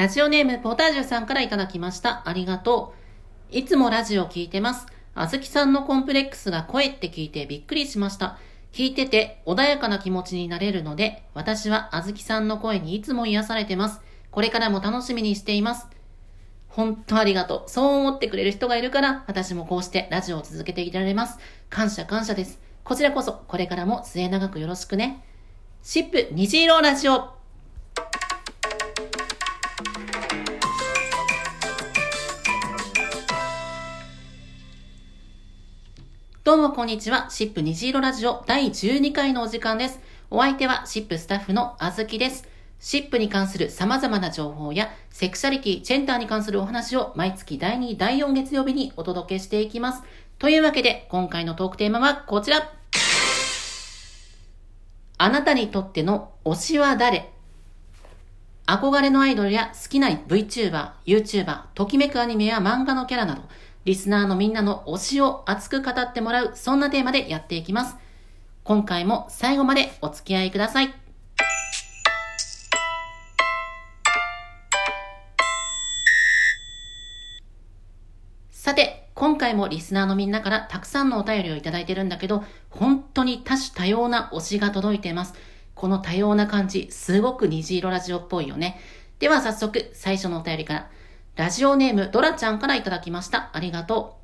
ラジオネームポタージュさんからいただきました。ありがとう。いつもラジオ聞いてます。あずきさんのコンプレックスが声って聞いてびっくりしました。聞いてて穏やかな気持ちになれるので、私はあずきさんの声にいつも癒されてます。これからも楽しみにしています。本当ありがとう。そう思ってくれる人がいるから、私もこうしてラジオを続けていられます。感謝感謝です。こちらこそ、これからも末永くよろしくね。シップ虹色ラジオ。どうもこんにちは。シップ虹色ラジオ第12回のお時間です。お相手はシップスタッフのあずきです。シップに関する様々な情報や、セクシャリティ、チェンターに関するお話を毎月第2、第4月曜日にお届けしていきます。というわけで、今回のトークテーマはこちら。あなたにとっての推しは誰？憧れのアイドルや好きな VTuber、YouTuber、ときめくアニメや漫画のキャラなど、リスナーのみんなの推しを熱く語ってもらう、そんなテーマでやっていきます。今回も最後までお付き合いください。さて、今回もリスナーのみんなからたくさんのお便りをいただいてるんだけど、本当に多種多様な推しが届いています。この多様な感じ、すごく虹色ラジオっぽいよね。では早速、最初のお便りから。ラジオネームドラちゃんからいただきました。ありがとう。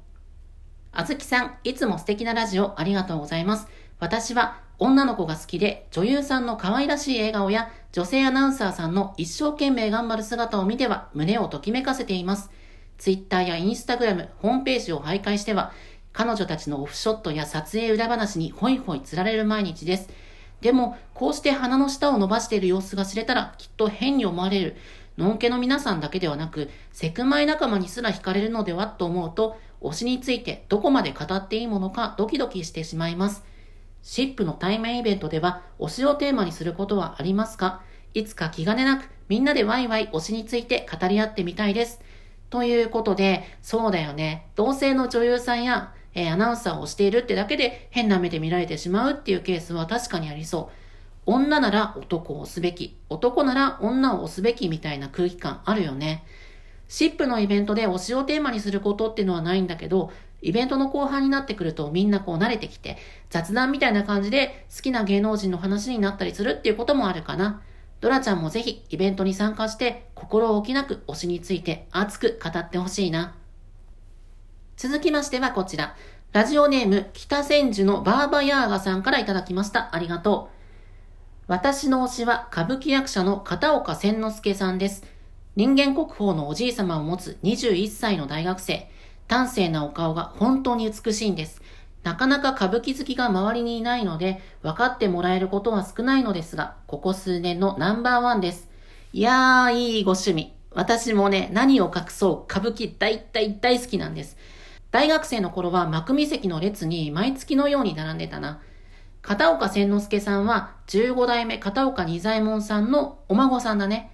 あずきさん、いつも素敵なラジオありがとうございます。私は女の子が好きで女優さんの可愛らしい笑顔や女性アナウンサーさんの一生懸命頑張る姿を見ては胸をときめかせています。ツイッターやインスタグラム、ホームページを徘徊しては、彼女たちのオフショットや撮影裏話にホイホイ釣られる毎日です。でも、こうして鼻の下を伸ばしている様子が知れたら、きっと変に思われる。のんけの皆さんだけではなく、セクマイ仲間にすら惹かれるのではと思うと、推しについてどこまで語っていいものかドキドキしてしまいます。シップの対面イベントでは推しをテーマにすることはありますか？いつか気兼ねなくみんなでワイワイ推しについて語り合ってみたいです。ということで、そうだよね。同性の女優さんや、えー、アナウンサーをしているってだけで変な目で見られてしまうっていうケースは確かにありそう。女なら男を押すべき、男なら女を押すべきみたいな空気感あるよね。シップのイベントで推しをテーマにすることっていうのはないんだけど、イベントの後半になってくるとみんなこう慣れてきて、雑談みたいな感じで好きな芸能人の話になったりするっていうこともあるかな。ドラちゃんもぜひイベントに参加して心置きなく推しについて熱く語ってほしいな。続きましてはこちら。ラジオネーム北千住のバーバヤーガさんからいただきました。ありがとう。私の推しは歌舞伎役者の片岡千之助さんです。人間国宝のおじい様を持つ21歳の大学生。端正なお顔が本当に美しいんです。なかなか歌舞伎好きが周りにいないので、分かってもらえることは少ないのですが、ここ数年のナンバーワンです。いやー、いいご趣味。私もね、何を隠そう、歌舞伎大大大好きなんです。大学生の頃は幕見席の列に毎月のように並んでたな。片岡千之助さんは15代目片岡仁左衛門さんのお孫さんだね。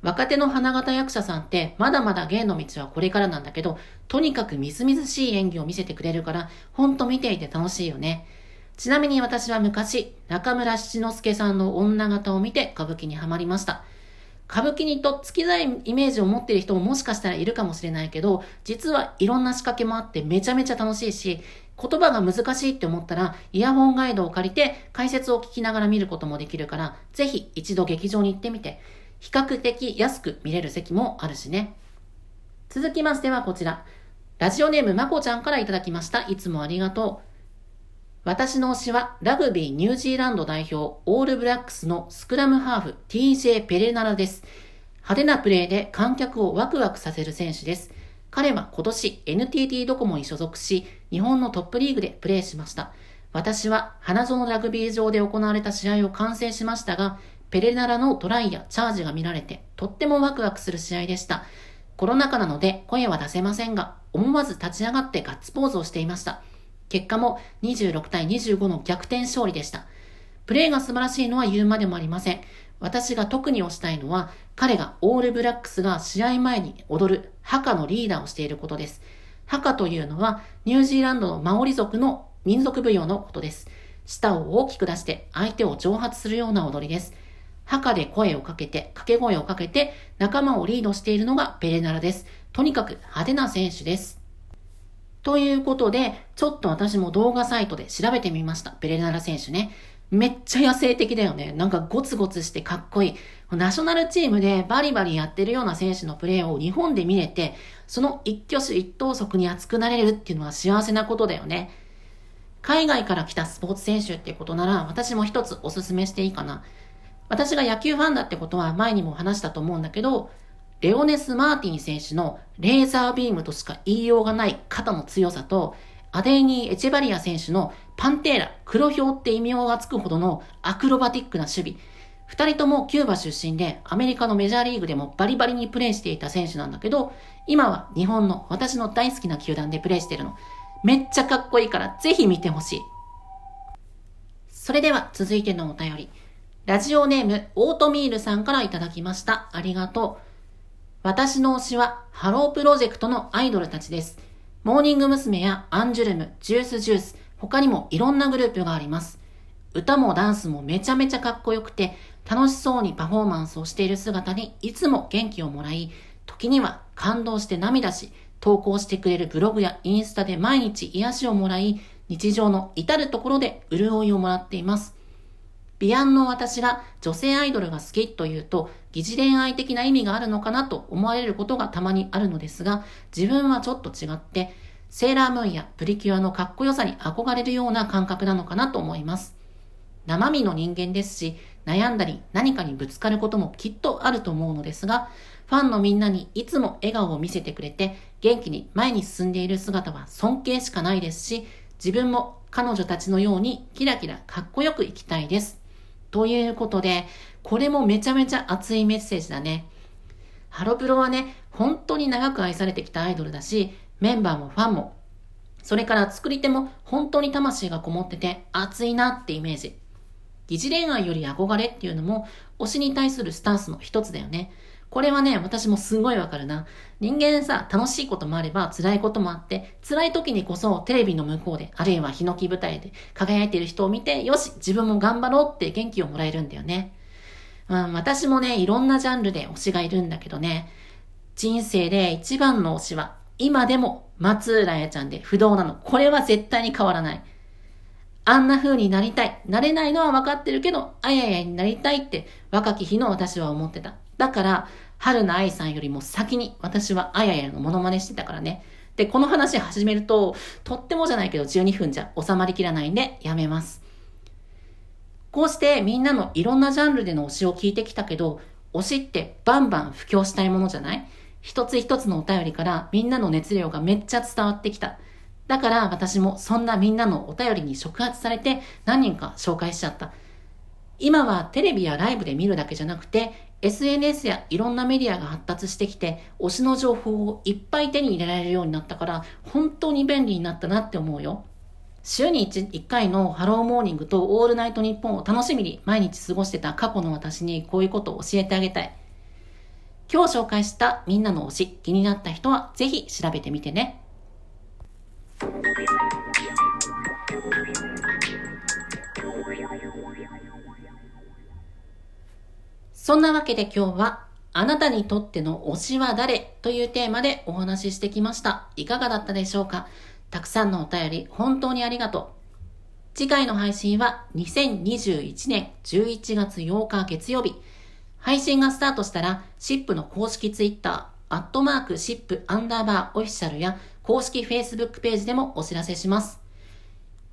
若手の花形役者さんってまだまだ芸の道はこれからなんだけど、とにかくみずみずしい演技を見せてくれるから、ほんと見ていて楽しいよね。ちなみに私は昔、中村七之助さんの女形を見て歌舞伎にはまりました。歌舞伎にとっつきないイメージを持っている人ももしかしたらいるかもしれないけど、実はいろんな仕掛けもあってめちゃめちゃ楽しいし、言葉が難しいって思ったら、イヤホンガイドを借りて解説を聞きながら見ることもできるから、ぜひ一度劇場に行ってみて、比較的安く見れる席もあるしね。続きましてはこちら。ラジオネームまこちゃんからいただきました。いつもありがとう。私の推しはラグビーニュージーランド代表オールブラックスのスクラムハーフ TJ ペレナラです。派手なプレーで観客をワクワクさせる選手です。彼は今年 NTT ドコモに所属し、日本のトップリーグでプレーしました。私は花園ラグビー場で行われた試合を観戦しましたが、ペレナラのトライやチャージが見られて、とってもワクワクする試合でした。コロナ禍なので声は出せませんが、思わず立ち上がってガッツポーズをしていました。結果も26対25の逆転勝利でした。プレーが素晴らしいのは言うまでもありません。私が特に推したいのは、彼がオールブラックスが試合前に踊るハカのリーダーをしていることです。ハカというのはニュージーランドのマオリ族の民族舞踊のことです。舌を大きく出して相手を蒸発するような踊りです。墓で声をかけて、掛け声をかけて、仲間をリードしているのがベレナラです。とにかく派手な選手です。ということで、ちょっと私も動画サイトで調べてみました。ベレナラ選手ね。めっちゃ野生的だよね。なんかゴツゴツしてかっこいい。ナショナルチームでバリバリやってるような選手のプレーを日本で見れて、その一挙手一投足に熱くなれるっていうのは幸せなことだよね。海外から来たスポーツ選手ってことなら、私も一つお勧めしていいかな。私が野球ファンだってことは前にも話したと思うんだけど、レオネス・マーティン選手のレーザービームとしか言いようがない肩の強さと、アデーニー・エチェバリア選手のパンテーラ、黒ヒョウって異名がつくほどのアクロバティックな守備。二人ともキューバ出身でアメリカのメジャーリーグでもバリバリにプレーしていた選手なんだけど、今は日本の私の大好きな球団でプレーしてるの。めっちゃかっこいいからぜひ見てほしい。それでは続いてのお便り。ラジオネーム、オートミールさんからいただきました。ありがとう。私の推しはハロープロジェクトのアイドルたちです。モーニング娘。やアンジュルム、 Juice=Juice、他にもいろんなグループがあります。歌もダンスもめちゃめちゃかっこよくて、楽しそうにパフォーマンスをしている姿にいつも元気をもらい、時には感動して涙し、投稿してくれるブログやインスタで毎日癒しをもらい、日常の至るところで潤いをもらっています。ビアンの私が女性アイドルが好きというと、疑似恋愛的な意味があるのかなと思われることがたまにあるのですが、自分はちょっと違って、セーラームーンやプリキュアのかっこよさに憧れるような感覚なのかなと思います。生身の人間ですし、悩んだり何かにぶつかることもきっとあると思うのですが、ファンのみんなにいつも笑顔を見せてくれて、元気に前に進んでいる姿は尊敬しかないですし、自分も彼女たちのようにキラキラかっこよく生きたいです。ということで、これもめちゃめちゃ熱いメッセージだね。ハロプロはね、本当に長く愛されてきたアイドルだし、メンバーもファンも、それから作り手も本当に魂がこもってて熱いなってイメージ。疑似恋愛より憧れっていうのも推しに対するスタンスの一つだよね。これはね、私もすごいわかるな。人間さ、楽しいこともあれば辛いこともあって、辛い時にこそテレビの向こうで、あるいはヒノキ舞台で輝いている人を見て、よし、自分も頑張ろうって元気をもらえるんだよね。うん、私もね、いろんなジャンルで推しがいるんだけどね、人生で一番の推しは、今でも松浦彩ちゃんで不動なの。これは絶対に変わらない。あんな風になりたい。なれないのは分かってるけど、あややになりたいって若き日の私は思ってた。だから、春菜愛さんよりも先に私はあややのモノマネしてたからね。で、この話始めると、とってもじゃないけど12分じゃ収まりきらないんでやめます。こうしてみんなのいろんなジャンルでの推しを聞いてきたけど、推しってバンバン布教したいものじゃない？一つ一つのお便りからみんなの熱量がめっちゃ伝わってきた。だから私もそんなみんなのお便りに触発されて何人か紹介しちゃった。今はテレビやライブで見るだけじゃなくて SNS やいろんなメディアが発達してきて推しの情報をいっぱい手に入れられるようになったから本当に便利になったなって思うよ。週に 1, 1回のハローモーニングとオールナイトニッポンを楽しみに毎日過ごしてた過去の私にこういうことを教えてあげたい。今日紹介したみんなの推し気になった人はぜひ調べてみてね。そんなわけで今日はあなたにとっての推しは誰というテーマでお話ししてきました。いかがだったでしょうか？たくさんのお便り、本当にありがとう。次回の配信は2021年11月8日月曜日。配信がスタートしたら、シップの公式ツイッター、アットマークシップアンダーバーオフィシャルや公式 Facebook ページでもお知らせします。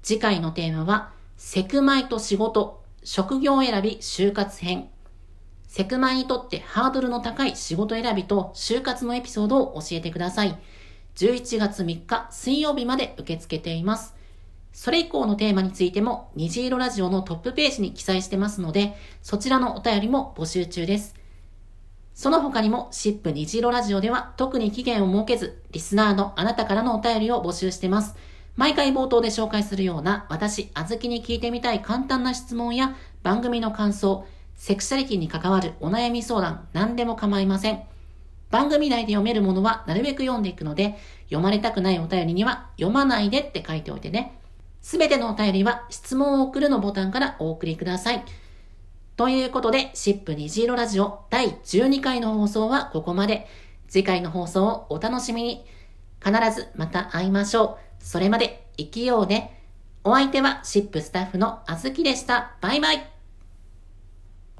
次回のテーマは、セクマイと仕事、職業選び就活編。セクマイにとってハードルの高い仕事選びと就活のエピソードを教えてください。11月3日水曜日まで受け付けています。それ以降のテーマについても、虹色ラジオのトップページに記載してますので、そちらのお便りも募集中です。その他にも、シップ虹色ラジオでは特に期限を設けず、リスナーのあなたからのお便りを募集してます。毎回冒頭で紹介するような、私、あずきに聞いてみたい簡単な質問や、番組の感想、セクシャリティに関わるお悩み相談、何でも構いません。番組内で読めるものはなるべく読んでいくので、読まれたくないお便りには読まないでって書いておいてね。すべてのお便りは質問を送るのボタンからお送りください。ということで、シップ虹色ラジオ第12回の放送はここまで。次回の放送をお楽しみに。必ずまた会いましょう。それまで生きようね。お相手はシップスタッフのあずきでした。バイバイ。